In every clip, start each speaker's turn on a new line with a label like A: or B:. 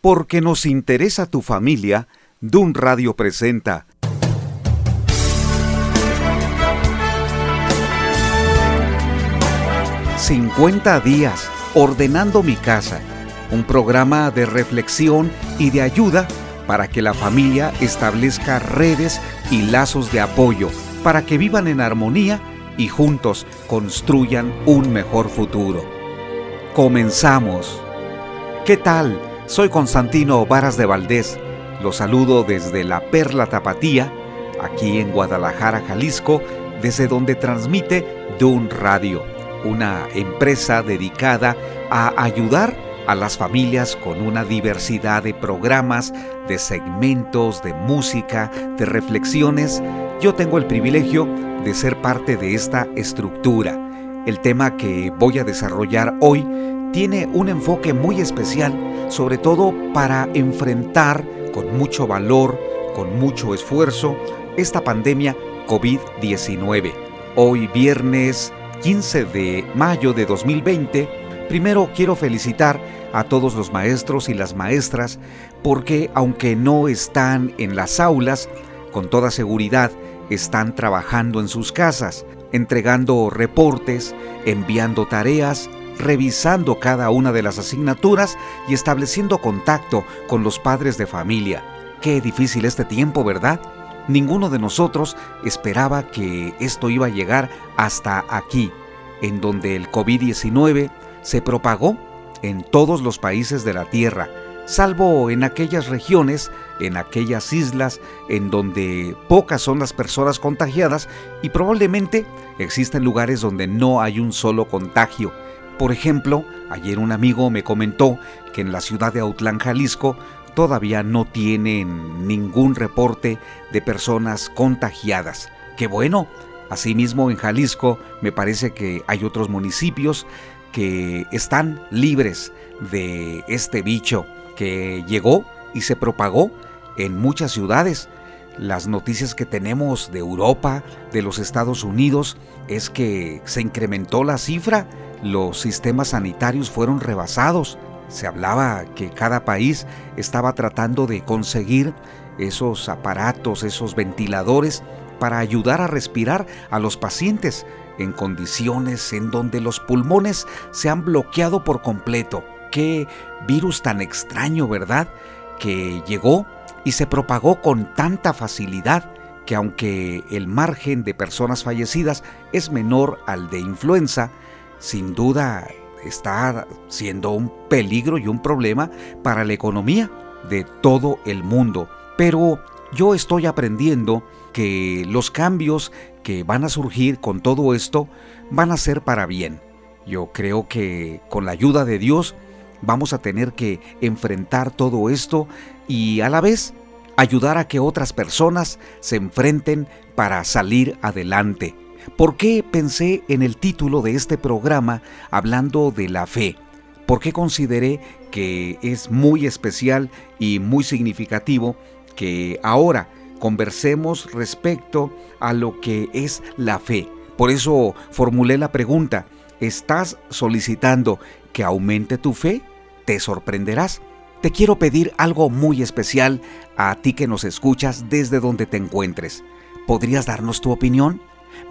A: Porque nos interesa tu familia, Dun Radio presenta 50 días ordenando mi casa, un programa de reflexión y de ayuda para que la familia establezca redes y lazos de apoyo para que vivan en armonía y juntos construyan un mejor futuro. Comenzamos. ¿Qué tal? Soy Constantino Varas de Valdés. Los saludo desde la Perla Tapatía, aquí en Guadalajara, Jalisco, desde donde transmite Dun Radio, una empresa dedicada a ayudar a las familias con una diversidad de programas, de segmentos, de música, de reflexiones. Yo tengo el privilegio de ser parte de esta estructura. El tema que voy a desarrollar hoy tiene un enfoque muy especial, sobre todo para enfrentar con mucho valor, con mucho esfuerzo, esta pandemia COVID-19. Hoy viernes 15 de mayo de 2020, primero quiero felicitar a todos los maestros y las maestras porque aunque no están en las aulas, con toda seguridad están trabajando en sus casas, entregando reportes, enviando tareas, revisando cada una de las asignaturas y estableciendo contacto con los padres de familia. Qué difícil este tiempo, ¿verdad? Ninguno de nosotros esperaba que esto iba a llegar hasta aquí, en donde el COVID-19 se propagó en todos los países de la Tierra, salvo en aquellas regiones, en aquellas islas en donde pocas son las personas contagiadas y probablemente existen lugares donde no hay un solo contagio. Por ejemplo, ayer un amigo me comentó que en la ciudad de Autlán, Jalisco, todavía no tienen ningún reporte de personas contagiadas. ¡Qué bueno! Asimismo, en Jalisco me parece que hay otros municipios que están libres de este bicho que llegó y se propagó en muchas ciudades. Las noticias que tenemos de Europa, de los Estados Unidos, es que se incrementó la cifra, los sistemas sanitarios fueron rebasados. Se hablaba que cada país estaba tratando de conseguir esos aparatos, esos ventiladores para ayudar a respirar a los pacientes en condiciones en donde los pulmones se han bloqueado por completo. Qué virus tan extraño, ¿verdad? Que llegó y se propagó con tanta facilidad que aunque el margen de personas fallecidas es menor al de influenza, sin duda está siendo un peligro y un problema para la economía de todo el mundo. Pero yo estoy aprendiendo que los cambios que van a surgir con todo esto van a ser para bien. Yo creo que con la ayuda de Dios vamos a tener que enfrentar todo esto y a la vez ayudar a que otras personas se enfrenten para salir adelante. ¿Por qué pensé en el título de este programa hablando de la fe? ¿Por qué consideré que es muy especial y muy significativo que ahora conversemos respecto a lo que es la fe. Por eso formulé la pregunta, ¿estás solicitando que aumente tu fe? Te sorprenderás. Te quiero pedir algo muy especial a ti que nos escuchas desde donde te encuentres. ¿Podrías darnos tu opinión?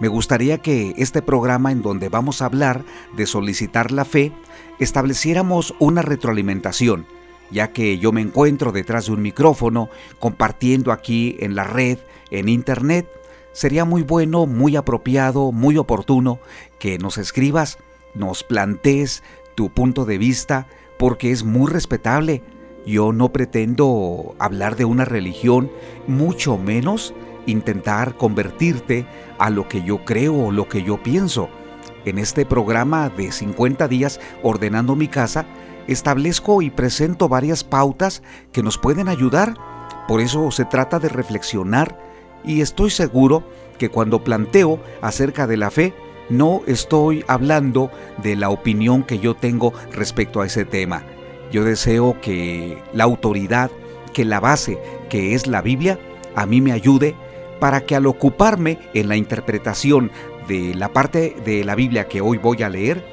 A: Me gustaría que este programa en donde vamos a hablar de solicitar la fe, estableciéramos una retroalimentación ya que yo me encuentro detrás de un micrófono compartiendo aquí en la red, en internet, sería muy bueno, muy apropiado, muy oportuno que nos escribas, nos plantees tu punto de vista, porque es muy respetable. Yo no pretendo hablar de una religión, mucho menos intentar convertirte a lo que yo creo o lo que yo pienso. En este programa de 50 días ordenando mi casa, establezco y presento varias pautas que nos pueden ayudar. Por eso se trata de reflexionar y estoy seguro que cuando planteo acerca de la fe, no estoy hablando de la opinión que yo tengo respecto a ese tema. Yo deseo que la autoridad, que la base, que es la Biblia, a mí me ayude para que al ocuparme en la interpretación de la parte de la Biblia que hoy voy a leer,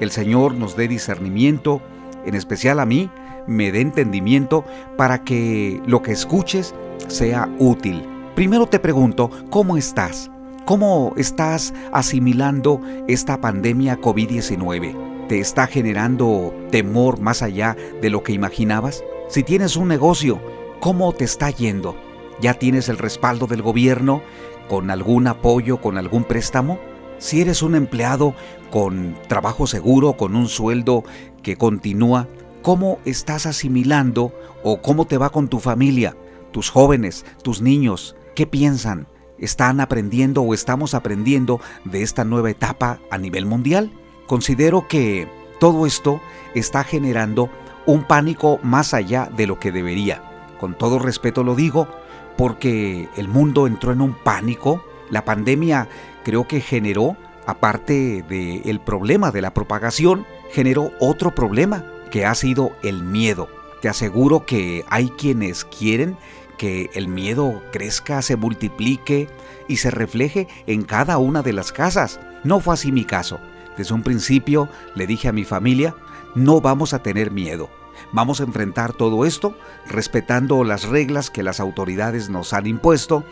A: el Señor nos dé discernimiento, en especial a mí, me dé entendimiento para que lo que escuches sea útil. Primero te pregunto, ¿cómo estás? ¿Cómo estás asimilando esta pandemia COVID-19? ¿Te está generando temor más allá de lo que imaginabas? Si tienes un negocio, ¿cómo te está yendo? ¿Ya tienes el respaldo del gobierno con algún apoyo, con algún préstamo? Si eres un empleado con trabajo seguro, con un sueldo que continúa, ¿cómo estás asimilando o cómo te va con tu familia, tus jóvenes, tus niños? ¿Qué piensan? ¿Están aprendiendo o estamos aprendiendo de esta nueva etapa a nivel mundial? Considero que todo esto está generando un pánico más allá de lo que debería. Con todo respeto lo digo, porque el mundo entró en un pánico. La pandemia creo que generó, aparte del problema de la propagación, generó otro problema que ha sido el miedo. Te aseguro que hay quienes quieren que el miedo crezca, se multiplique y se refleje en cada una de las casas. No fue así mi caso. Desde un principio le dije a mi familia, no vamos a tener miedo. Vamos a enfrentar todo esto respetando las reglas que las autoridades nos han impuesto,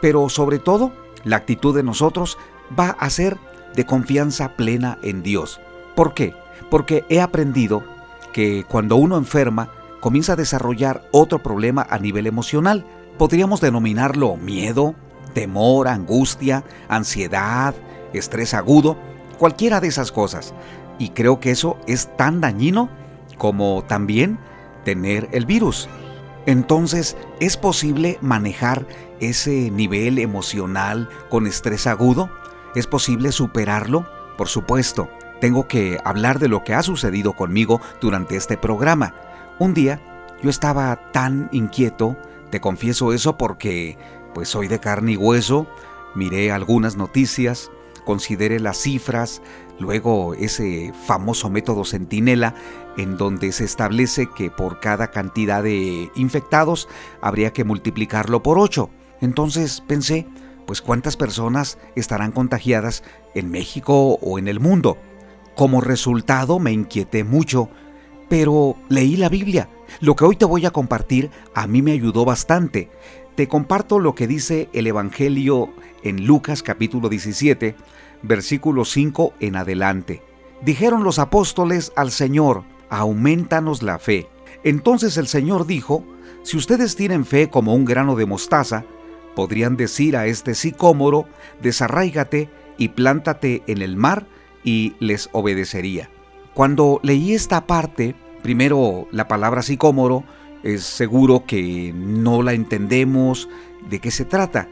A: pero sobre todo la actitud de nosotros va a ser de confianza plena en Dios. ¿Por qué? Porque he aprendido que cuando uno enferma, comienza a desarrollar otro problema a nivel emocional. Podríamos denominarlo miedo, temor, angustia, ansiedad, estrés agudo, cualquiera de esas cosas. Y creo que eso es tan dañino como también tener el virus. Entonces, ¿es posible manejar ese nivel emocional con estrés agudo? ¿Es posible superarlo? Por supuesto, tengo que hablar de lo que ha sucedido conmigo durante este programa. Un día yo estaba tan inquieto, te confieso eso porque pues soy de carne y hueso, miré algunas noticias, consideré las cifras, luego ese famoso método centinela en donde se establece que por cada cantidad de infectados habría que multiplicarlo por 8. Entonces pensé, pues cuántas personas estarán contagiadas en México o en el mundo. Como resultado me inquieté mucho, pero leí la Biblia. Lo que hoy te voy a compartir a mí me ayudó bastante. Te comparto lo que dice el Evangelio en Lucas capítulo 17, versículo 5 en adelante. Dijeron los apóstoles al Señor, aumentanos la fe. Entonces el Señor dijo, si ustedes tienen fe como un grano de mostaza, podrían decir a este sicómoro, desarráigate y plántate en el mar, y les obedecería. Cuando leí esta parte, primero la palabra sicómoro, es seguro que no la entendemos de qué se trata.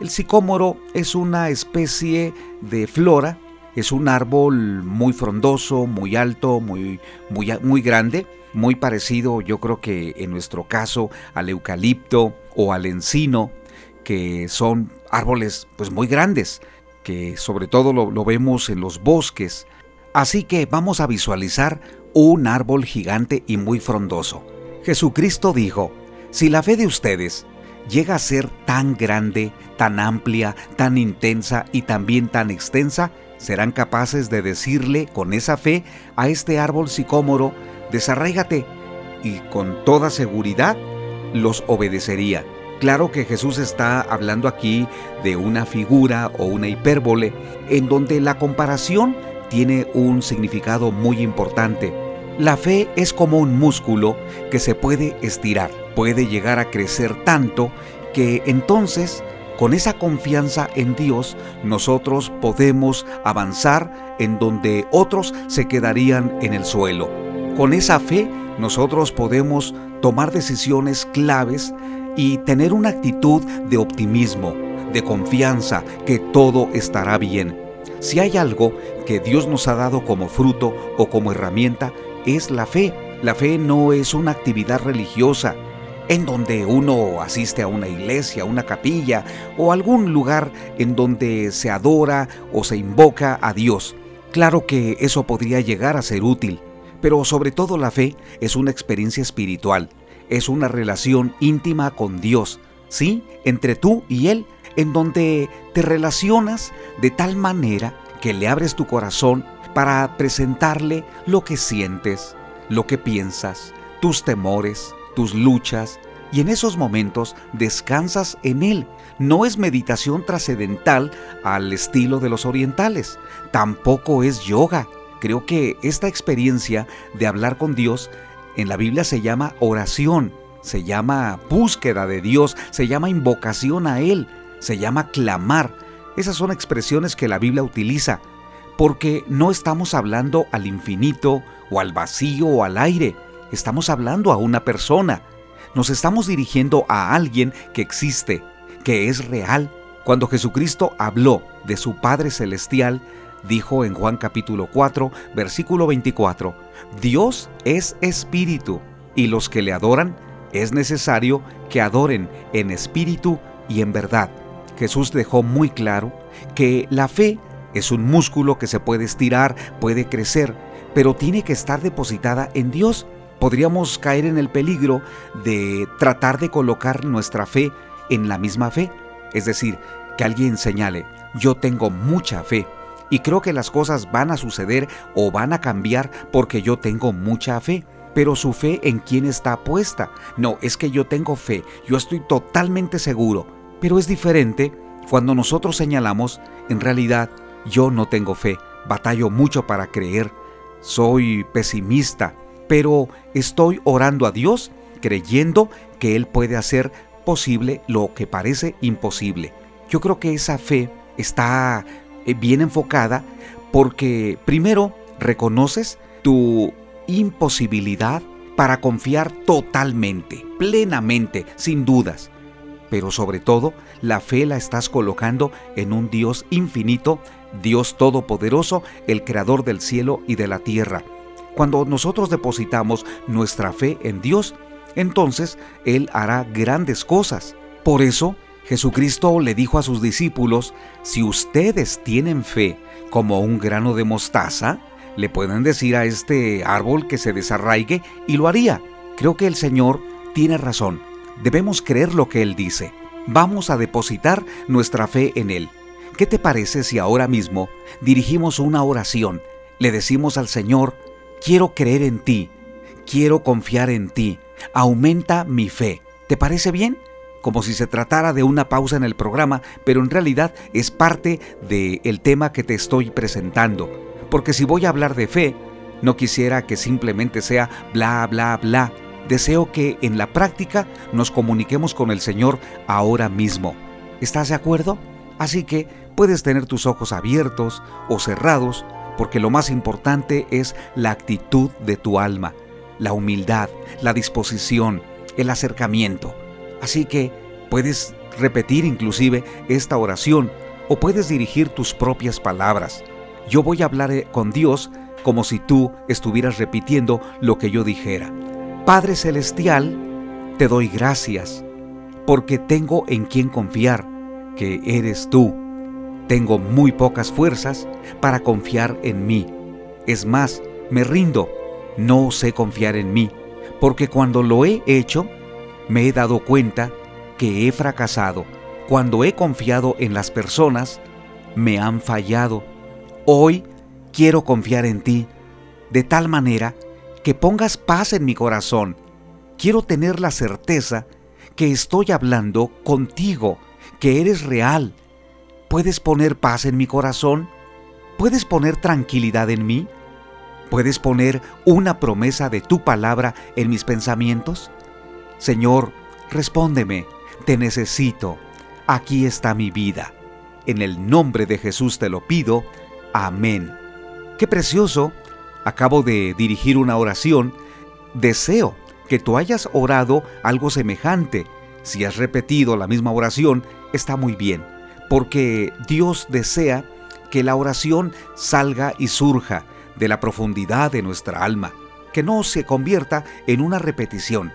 A: El sicómoro es una especie de flora, es un árbol muy frondoso, muy alto, muy, muy, muy grande, muy parecido yo creo que en nuestro caso al eucalipto o al encino, que son árboles pues muy grandes, que sobre todo lo, lo vemos en los bosques. Así que vamos a visualizar un árbol gigante y muy frondoso. Jesucristo dijo, si la fe de ustedes llega a ser tan grande, tan amplia, tan intensa y también tan extensa, serán capaces de decirle con esa fe a este árbol sicómoro, desarraigate, y con toda seguridad los obedecería. Claro que Jesús está hablando aquí de una figura o una hipérbole en donde la comparación tiene un significado muy importante. La fe es como un músculo que se puede estirar, puede llegar a crecer tanto que entonces con esa confianza en Dios nosotros podemos avanzar en donde otros se quedarían en el suelo. Con esa fe nosotros podemos tomar decisiones claves y tener una actitud de optimismo, de confianza que todo estará bien. Si hay algo que Dios nos ha dado como fruto o como herramienta, es la fe. La fe no es una actividad religiosa en donde uno asiste a una iglesia, una capilla o algún lugar en donde se adora o se invoca a Dios. Claro que eso podría llegar a ser útil, pero sobre todo la fe es una experiencia espiritual es una relación íntima con Dios, ¿sí? Entre tú y Él, en donde te relacionas de tal manera que le abres tu corazón para presentarle lo que sientes, lo que piensas, tus temores, tus luchas, y en esos momentos descansas en Él. No es meditación trascendental al estilo de los orientales, tampoco es yoga. Creo que esta experiencia de hablar con Dios en la Biblia se llama oración, se llama búsqueda de Dios, se llama invocación a Él, se llama clamar. Esas son expresiones que la Biblia utiliza, porque no estamos hablando al infinito o al vacío o al aire, estamos hablando a una persona. Nos estamos dirigiendo a alguien que existe, que es real. Cuando Jesucristo habló de su Padre Celestial, dijo en Juan capítulo 4, versículo 24, Dios es espíritu, y los que le adoran es necesario que adoren en espíritu y en verdad. Jesús dejó muy claro que la fe es un músculo que se puede estirar, puede crecer, pero tiene que estar depositada en Dios. Podríamos caer en el peligro de tratar de colocar nuestra fe en la misma fe. Es decir, que alguien señale, yo tengo mucha fe y creo que las cosas van a suceder o van a cambiar porque yo tengo mucha fe. Pero su fe en quién está puesta. No, es que yo tengo fe, yo estoy totalmente seguro. Pero es diferente cuando nosotros señalamos, en realidad, yo no tengo fe, batallo mucho para creer, soy pesimista, pero estoy orando a Dios creyendo que Él puede hacer posible lo que parece imposible. Yo creo que esa fe está eh, bien enfocada porque primero reconoces tu imposibilidad para confiar totalmente, plenamente, sin dudas. Pero sobre todo, la fe la estás colocando en un Dios infinito, Dios todopoderoso, el creador del cielo y de la tierra. Cuando nosotros depositamos nuestra fe en Dios, entonces Él hará grandes cosas. Por eso, Jesucristo le dijo a sus discípulos, si ustedes tienen fe como un grano de mostaza, le pueden decir a este árbol que se desarraigue y lo haría. Creo que el Señor tiene razón. Debemos creer lo que Él dice. Vamos a depositar nuestra fe en Él. ¿Qué te parece si ahora mismo dirigimos una oración? Le decimos al Señor, quiero creer en ti, quiero confiar en ti, aumenta mi fe. ¿Te parece bien? como si se tratara de una pausa en el programa, pero en realidad es parte del tema que te estoy presentando. Porque si voy a hablar de fe, no quisiera que simplemente sea bla, bla, bla. Deseo que en la práctica nos comuniquemos con el Señor ahora mismo. ¿Estás de acuerdo? Así que puedes tener tus ojos abiertos o cerrados, porque lo más importante es la actitud de tu alma, la humildad, la disposición, el acercamiento. Así que puedes repetir inclusive esta oración o puedes dirigir tus propias palabras. Yo voy a hablar eh, con Dios como si tú estuvieras repitiendo lo que yo dijera. Padre Celestial, te doy gracias porque tengo en quien confiar, que eres tú. Tengo muy pocas fuerzas para confiar en mí. Es más, me rindo, no sé confiar en mí, porque cuando lo he hecho, me he dado cuenta que he fracasado. Cuando he confiado en las personas, me han fallado. Hoy quiero confiar en ti, de tal manera que pongas paz en mi corazón. Quiero tener la certeza que estoy hablando contigo, que eres real. ¿Puedes poner paz en mi corazón? ¿Puedes poner tranquilidad en mí? ¿Puedes poner una promesa de tu palabra en mis pensamientos? Señor, respóndeme, te necesito, aquí está mi vida. En el nombre de Jesús te lo pido, amén. Qué precioso, acabo de dirigir una oración, deseo que tú hayas orado algo semejante. Si has repetido la misma oración, está muy bien, porque Dios desea que la oración salga y surja de la profundidad de nuestra alma, que no se convierta en una repetición,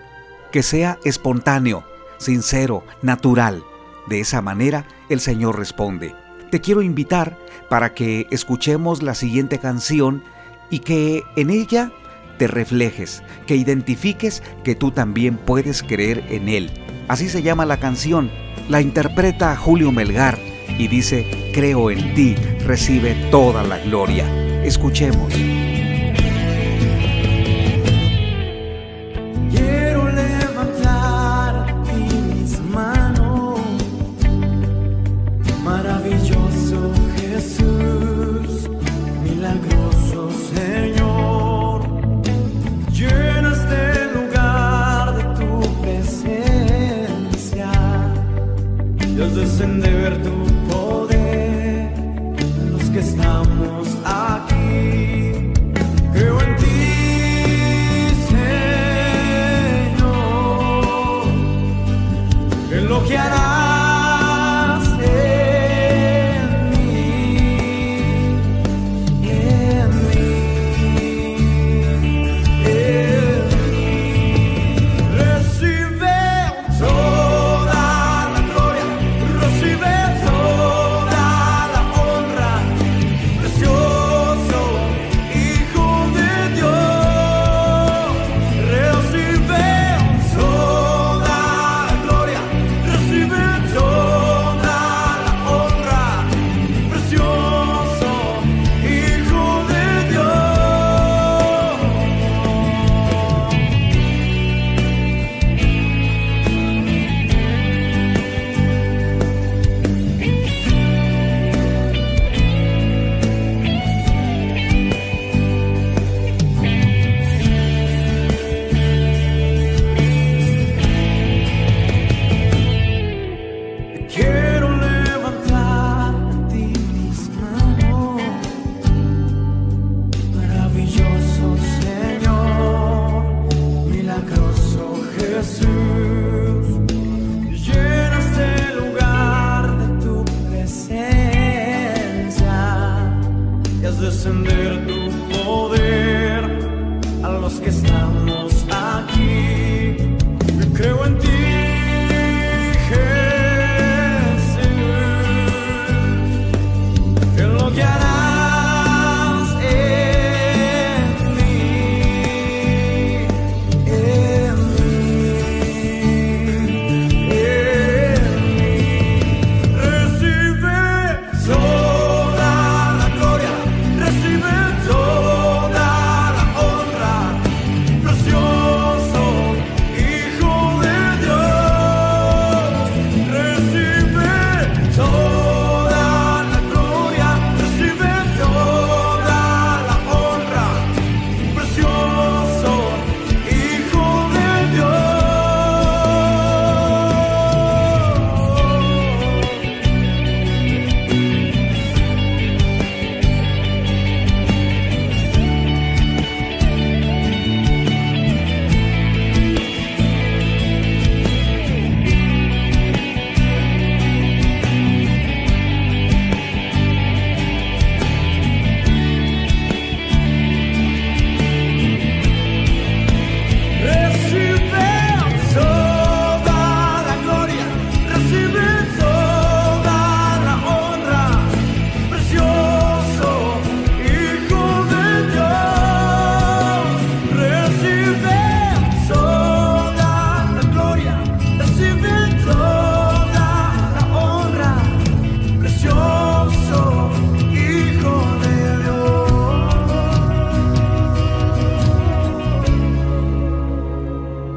A: que sea espontáneo, sincero, natural. De esa manera el Señor responde. Te quiero invitar para que escuchemos la siguiente canción y que en ella te reflejes, que identifiques que tú también puedes creer en Él. Así se llama la canción. La interpreta Julio Melgar y dice, creo en ti, recibe toda la gloria. Escuchemos.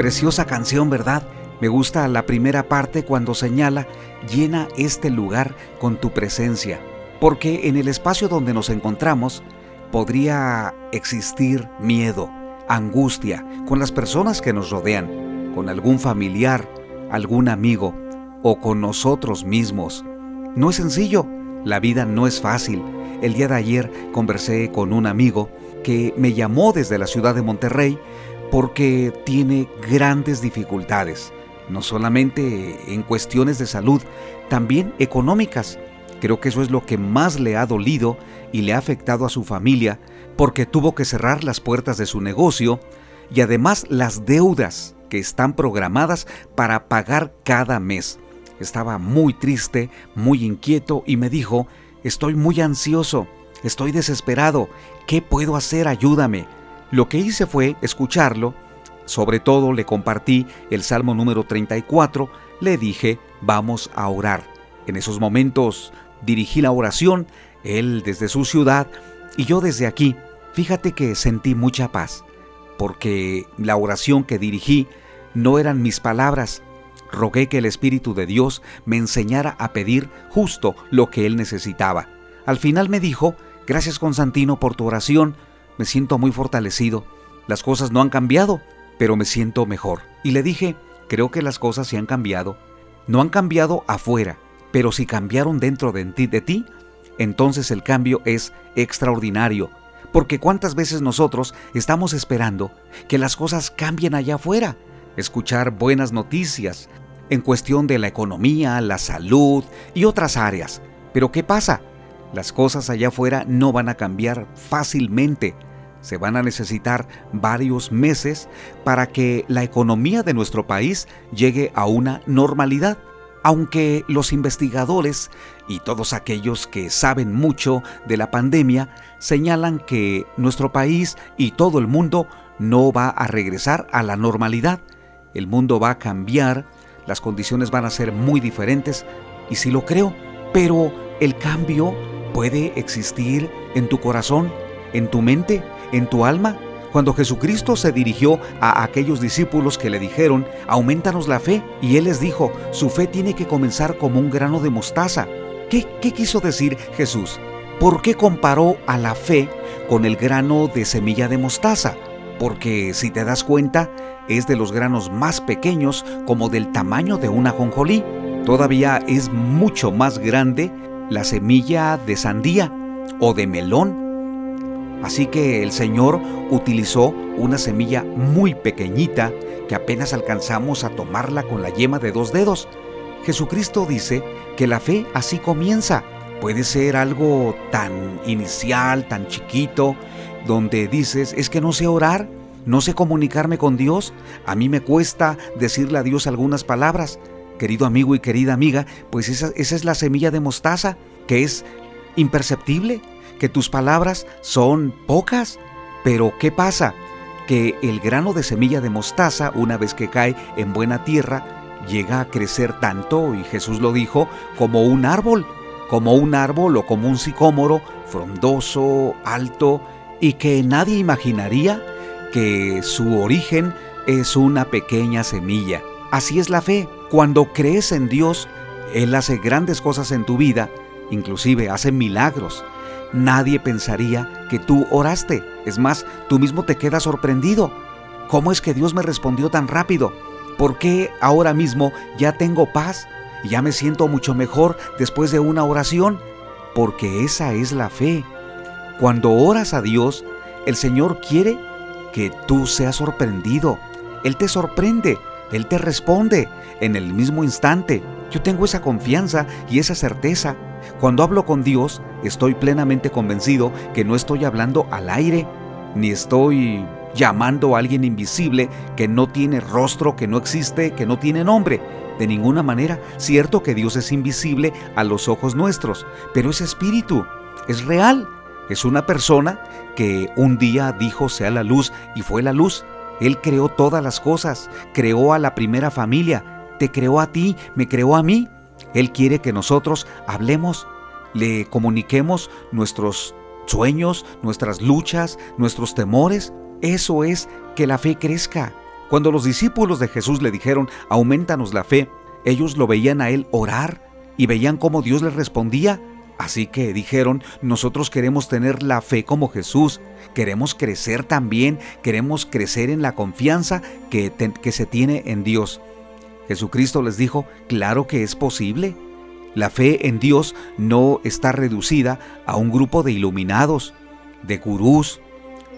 A: Preciosa canción, ¿verdad? Me gusta la primera parte cuando señala, llena este lugar con tu presencia, porque en el espacio donde nos encontramos podría existir miedo, angustia con las personas que nos rodean, con algún familiar, algún amigo o con nosotros mismos. No es sencillo, la vida no es fácil. El día de ayer conversé con un amigo que me llamó desde la ciudad de Monterrey porque tiene grandes dificultades, no solamente en cuestiones de salud, también económicas. Creo que eso es lo que más le ha dolido y le ha afectado a su familia, porque tuvo que cerrar las puertas de su negocio y además las deudas que están programadas para pagar cada mes. Estaba muy triste, muy inquieto y me dijo, estoy muy ansioso, estoy desesperado, ¿qué puedo hacer? Ayúdame. Lo que hice fue escucharlo, sobre todo le compartí el Salmo número 34, le dije, vamos a orar. En esos momentos dirigí la oración, él desde su ciudad y yo desde aquí. Fíjate que sentí mucha paz, porque la oración que dirigí no eran mis palabras. Rogué que el Espíritu de Dios me enseñara a pedir justo lo que él necesitaba. Al final me dijo, gracias Constantino por tu oración, me siento muy fortalecido. Las cosas no han cambiado, pero me siento mejor. Y le dije, creo que las cosas se han cambiado. No han cambiado afuera, pero si cambiaron dentro de ti, de ti, entonces el cambio es extraordinario. Porque cuántas veces nosotros estamos esperando que las cosas cambien allá afuera, escuchar buenas noticias en cuestión de la economía, la salud y otras áreas. Pero ¿qué pasa? Las cosas allá afuera no van a cambiar fácilmente. Se van a necesitar varios meses para que la economía de nuestro país llegue a una normalidad aunque los investigadores y todos aquellos que saben mucho de la pandemia señalan que nuestro país y todo el mundo no va a regresar a la normalidad. El mundo va a cambiar, las condiciones van a ser muy diferentes, y sí lo creo, pero el cambio puede existir en tu corazón, en tu mente, en tu alma, cuando Jesucristo se dirigió a aquellos discípulos que le dijeron, aumentanos la fe, y Él les dijo, su fe tiene que comenzar como un grano de mostaza. ¿Qué, quiso decir Jesús? ¿Por qué comparó a la fe con el grano de semilla de mostaza? Porque si te das cuenta, es de los granos más pequeños como del tamaño de una jonjolí. Todavía es mucho más grande la semilla de sandía o de melón Así que el Señor utilizó una semilla muy pequeñita que apenas alcanzamos a tomarla con la yema de dos dedos. Jesucristo dice que la fe así comienza. Puede ser algo tan inicial, tan chiquito, donde dices, es que no sé orar, no sé comunicarme con Dios, a mí me cuesta decirle a Dios algunas palabras. Querido amigo y querida amiga, pues esa, esa es la semilla de mostaza, que es imperceptible, que tus palabras son pocas. Pero ¿qué pasa? Que el grano de semilla de mostaza, una vez que cae en buena tierra, llega a crecer tanto, y Jesús lo dijo, como un árbol, como un árbol o como un sicómoro, frondoso, alto, y que nadie imaginaría que su origen es una pequeña semilla. Así es la fe. Cuando crees en Dios, Él hace grandes cosas en tu vida, inclusive hace milagros nadie pensaría que tú oraste. Es más, tú mismo te quedas sorprendido. ¿Cómo es que Dios me respondió tan rápido? ¿Por qué ahora mismo ya tengo paz ya me siento mucho mejor después de una oración? Porque esa es la fe. Cuando oras a Dios, el Señor quiere que tú seas sorprendido. Él te sorprende, Él te responde en el mismo instante. Yo tengo esa confianza y esa certeza. Cuando hablo con Dios, estoy plenamente convencido que no estoy hablando al aire, ni estoy llamando a alguien invisible que no tiene rostro, que no existe, que no tiene nombre. De ninguna manera, cierto que Dios es invisible a los ojos nuestros, pero es espíritu, es real, es una persona que un día dijo sea la luz y fue la luz. Él creó todas las cosas, creó a la primera familia, te creó a ti, me creó a mí. Él quiere que nosotros hablemos, le comuniquemos nuestros sueños, nuestras luchas, nuestros temores. Eso es que la fe crezca. Cuando los discípulos de Jesús le dijeron, aumentanos la fe, ellos lo veían a él orar y veían cómo Dios les respondía. Así que dijeron, nosotros queremos tener la fe como Jesús, queremos crecer también, queremos crecer en la confianza que, se tiene en Dios. Jesucristo les dijo, claro que es posible. La fe en Dios no está reducida a un grupo de iluminados, de gurús,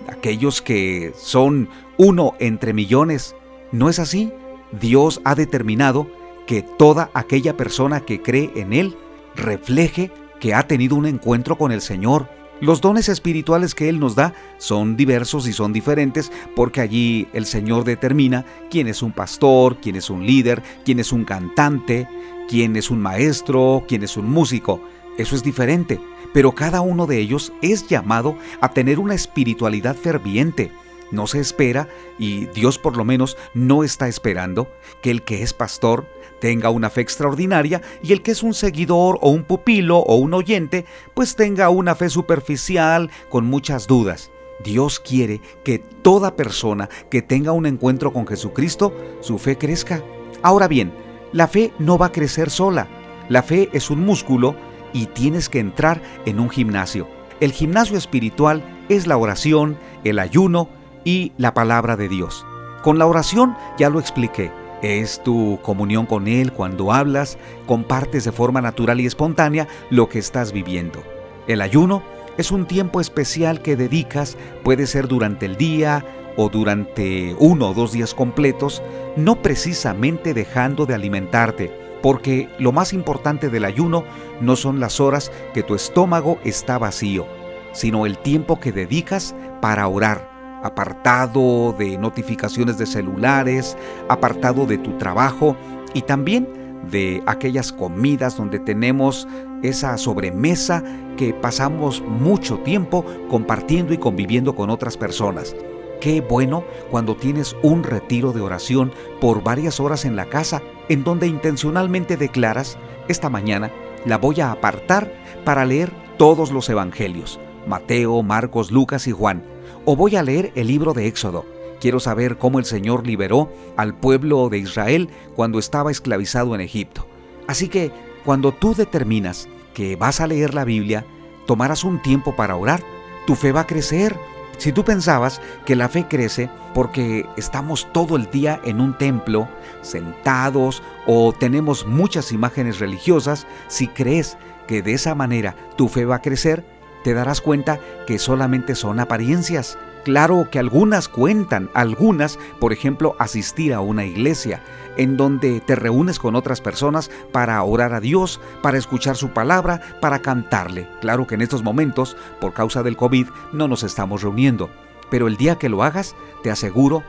A: aquellos que son uno entre millones. No es así. Dios ha determinado que toda aquella persona que cree en Él refleje que ha tenido un encuentro con el Señor, los dones espirituales que Él nos da son diversos y son diferentes porque allí el Señor determina quién es un pastor, quién es un líder, quién es un cantante, quién es un maestro, quién es un músico. Eso es diferente, pero cada uno de ellos es llamado a tener una espiritualidad ferviente. No se espera, y Dios por lo menos no está esperando, que el que es pastor tenga una fe extraordinaria y el que es un seguidor o un pupilo o un oyente, pues tenga una fe superficial con muchas dudas. Dios quiere que toda persona que tenga un encuentro con Jesucristo, su fe crezca. Ahora bien, la fe no va a crecer sola. La fe es un músculo y tienes que entrar en un gimnasio. El gimnasio espiritual es la oración, el ayuno y la palabra de Dios. Con la oración ya lo expliqué Es tu comunión con Él cuando hablas, compartes de forma natural y espontánea lo que estás viviendo. El ayuno es un tiempo especial que dedicas, puede ser durante el día o durante uno o dos días completos, no precisamente dejando de alimentarte, porque lo más importante del ayuno no son las horas que tu estómago está vacío, sino el tiempo que dedicas para orar apartado de notificaciones de celulares, apartado de tu trabajo y también de aquellas comidas donde tenemos esa sobremesa que pasamos mucho tiempo compartiendo y conviviendo con otras personas. Qué bueno cuando tienes un retiro de oración por varias horas en la casa en donde intencionalmente declaras, esta mañana la voy a apartar para leer todos los evangelios, Mateo, Marcos, Lucas y Juan o voy a leer el libro de Éxodo. Quiero saber cómo el Señor liberó al pueblo de Israel cuando estaba esclavizado en Egipto. Así que cuando tú determinas que vas a leer la Biblia, tomarás un tiempo para orar, tu fe va a crecer. Si tú pensabas que la fe crece porque estamos todo el día en un templo, sentados o tenemos muchas imágenes religiosas, si crees que de esa manera tu fe va a crecer, te darás cuenta que solamente son apariencias. Claro que algunas cuentan, algunas, por ejemplo, asistir a una iglesia, en donde te reúnes con otras personas para orar a Dios, para escuchar su palabra, para cantarle. Claro que en estos momentos, por causa del COVID, no nos estamos reuniendo, pero el día que lo hagas, te aseguro,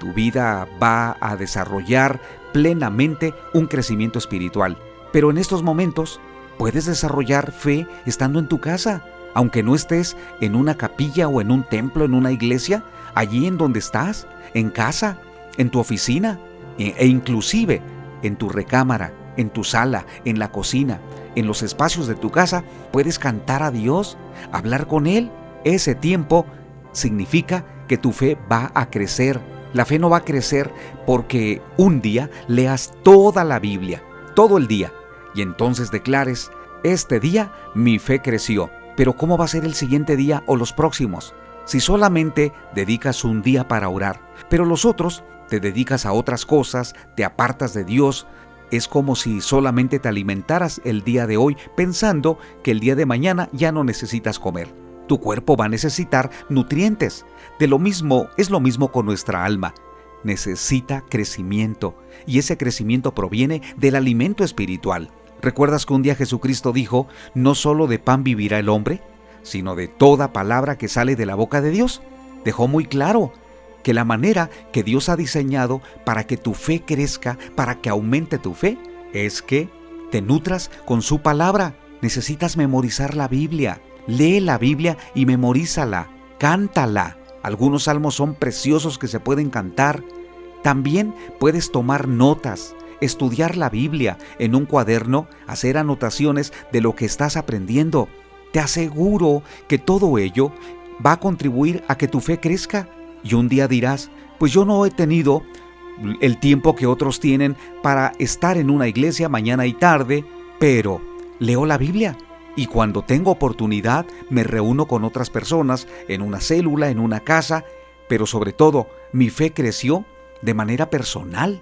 A: tu vida va a desarrollar plenamente un crecimiento espiritual. Pero en estos momentos, puedes desarrollar fe estando en tu casa aunque no estés en una capilla o en un templo, en una iglesia, allí en donde estás, en casa, en tu oficina e, e inclusive en tu recámara, en tu sala, en la cocina, en los espacios de tu casa, puedes cantar a Dios, hablar con Él. Ese tiempo significa que tu fe va a crecer. La fe no va a crecer porque un día leas toda la Biblia, todo el día, y entonces declares, este día mi fe creció pero ¿cómo va a ser el siguiente día o los próximos? Si solamente dedicas un día para orar, pero los otros te dedicas a otras cosas, te apartas de Dios, es como si solamente te alimentaras el día de hoy pensando que el día de mañana ya no necesitas comer. Tu cuerpo va a necesitar nutrientes. De lo mismo es lo mismo con nuestra alma. Necesita crecimiento y ese crecimiento proviene del alimento espiritual. ¿Recuerdas que un día Jesucristo dijo, no solo de pan vivirá el hombre, sino de toda palabra que sale de la boca de Dios? Dejó muy claro que la manera que Dios ha diseñado para que tu fe crezca, para que aumente tu fe, es que te nutras con su palabra. Necesitas memorizar la Biblia. Lee la Biblia y memorízala. Cántala. Algunos salmos son preciosos que se pueden cantar. También puedes tomar notas estudiar la Biblia en un cuaderno, hacer anotaciones de lo que estás aprendiendo. Te aseguro que todo ello va a contribuir a que tu fe crezca. Y un día dirás, pues yo no he tenido el tiempo que otros tienen para estar en una iglesia mañana y tarde, pero leo la Biblia. Y cuando tengo oportunidad me reúno con otras personas en una célula, en una casa, pero sobre todo mi fe creció de manera personal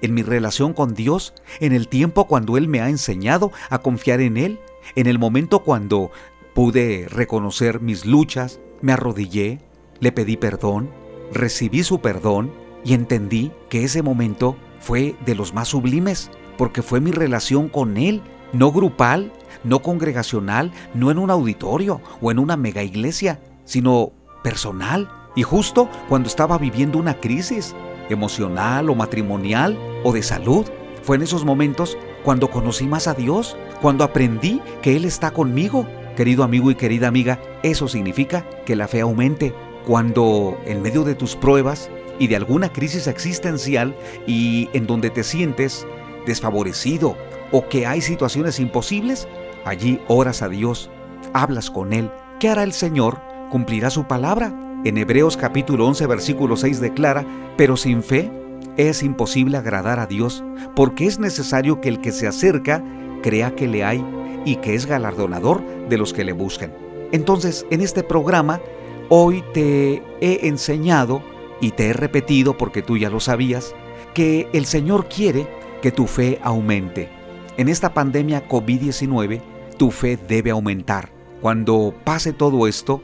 A: en mi relación con Dios, en el tiempo cuando Él me ha enseñado a confiar en Él, en el momento cuando pude reconocer mis luchas, me arrodillé, le pedí perdón, recibí su perdón y entendí que ese momento fue de los más sublimes, porque fue mi relación con Él, no grupal, no congregacional, no en un auditorio o en una mega iglesia, sino personal. Y justo cuando estaba viviendo una crisis, emocional o matrimonial o de salud. Fue en esos momentos cuando conocí más a Dios, cuando aprendí que Él está conmigo. Querido amigo y querida amiga, eso significa que la fe aumente. Cuando en medio de tus pruebas y de alguna crisis existencial y en donde te sientes desfavorecido o que hay situaciones imposibles, allí oras a Dios, hablas con Él. ¿Qué hará el Señor? Cumplirá su palabra en Hebreos capítulo 11 versículo 6 declara, pero sin fe es imposible agradar a Dios, porque es necesario que el que se acerca crea que le hay y que es galardonador de los que le buscan. Entonces, en este programa, hoy te he enseñado y te he repetido, porque tú ya lo sabías, porque el Señor quiere que tu fe aumente. En esta pandemia COVID-19, tu fe debe aumentar. Cuando pase todo esto,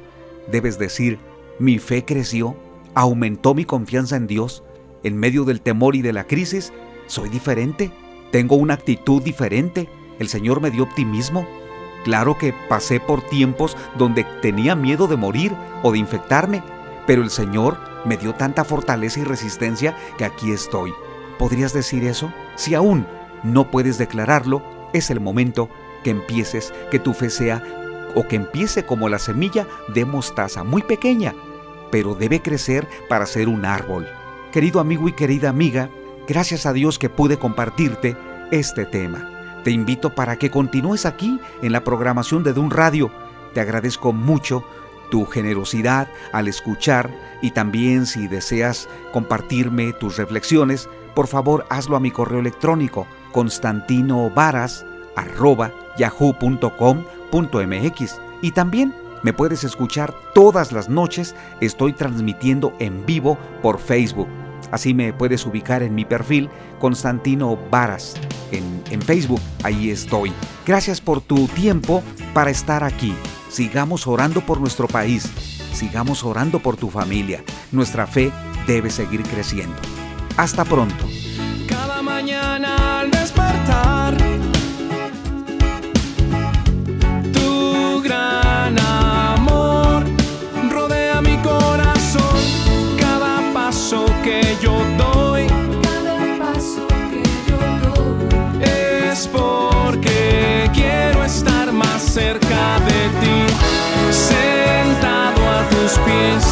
A: debes decir, mi fe creció, aumentó mi confianza en Dios. En medio del temor y de la crisis, soy diferente, tengo una actitud diferente. El Señor me dio optimismo. Claro que pasé por tiempos donde tenía miedo de morir o de infectarme, pero el Señor me dio tanta fortaleza y resistencia que aquí estoy. ¿Podrías decir eso? Si aún no puedes declararlo, es el momento que empieces, que tu fe sea o que empiece como la semilla de mostaza, muy pequeña, pero debe crecer para ser un árbol. Querido amigo y querida amiga, gracias a Dios que pude compartirte este tema. Te invito para que continúes aquí en la programación de Dun Radio. Te agradezco mucho tu generosidad al escuchar y también si deseas compartirme tus reflexiones, por favor hazlo a mi correo electrónico constantinovaras.yahoo.com.mx y también me puedes escuchar todas las noches, estoy transmitiendo en vivo por Facebook. Así me puedes ubicar en mi perfil Constantino Varas en, en, Facebook, ahí estoy. Gracias por tu tiempo para estar aquí. Sigamos orando por nuestro país, sigamos orando por tu familia. Nuestra fe debe seguir creciendo. Hasta pronto.
B: Cada mañana al despertar, tu gran que yo doy,
C: Cada paso que yo doy
B: es porque quiero estar más cerca de ti, sentado a tus pies,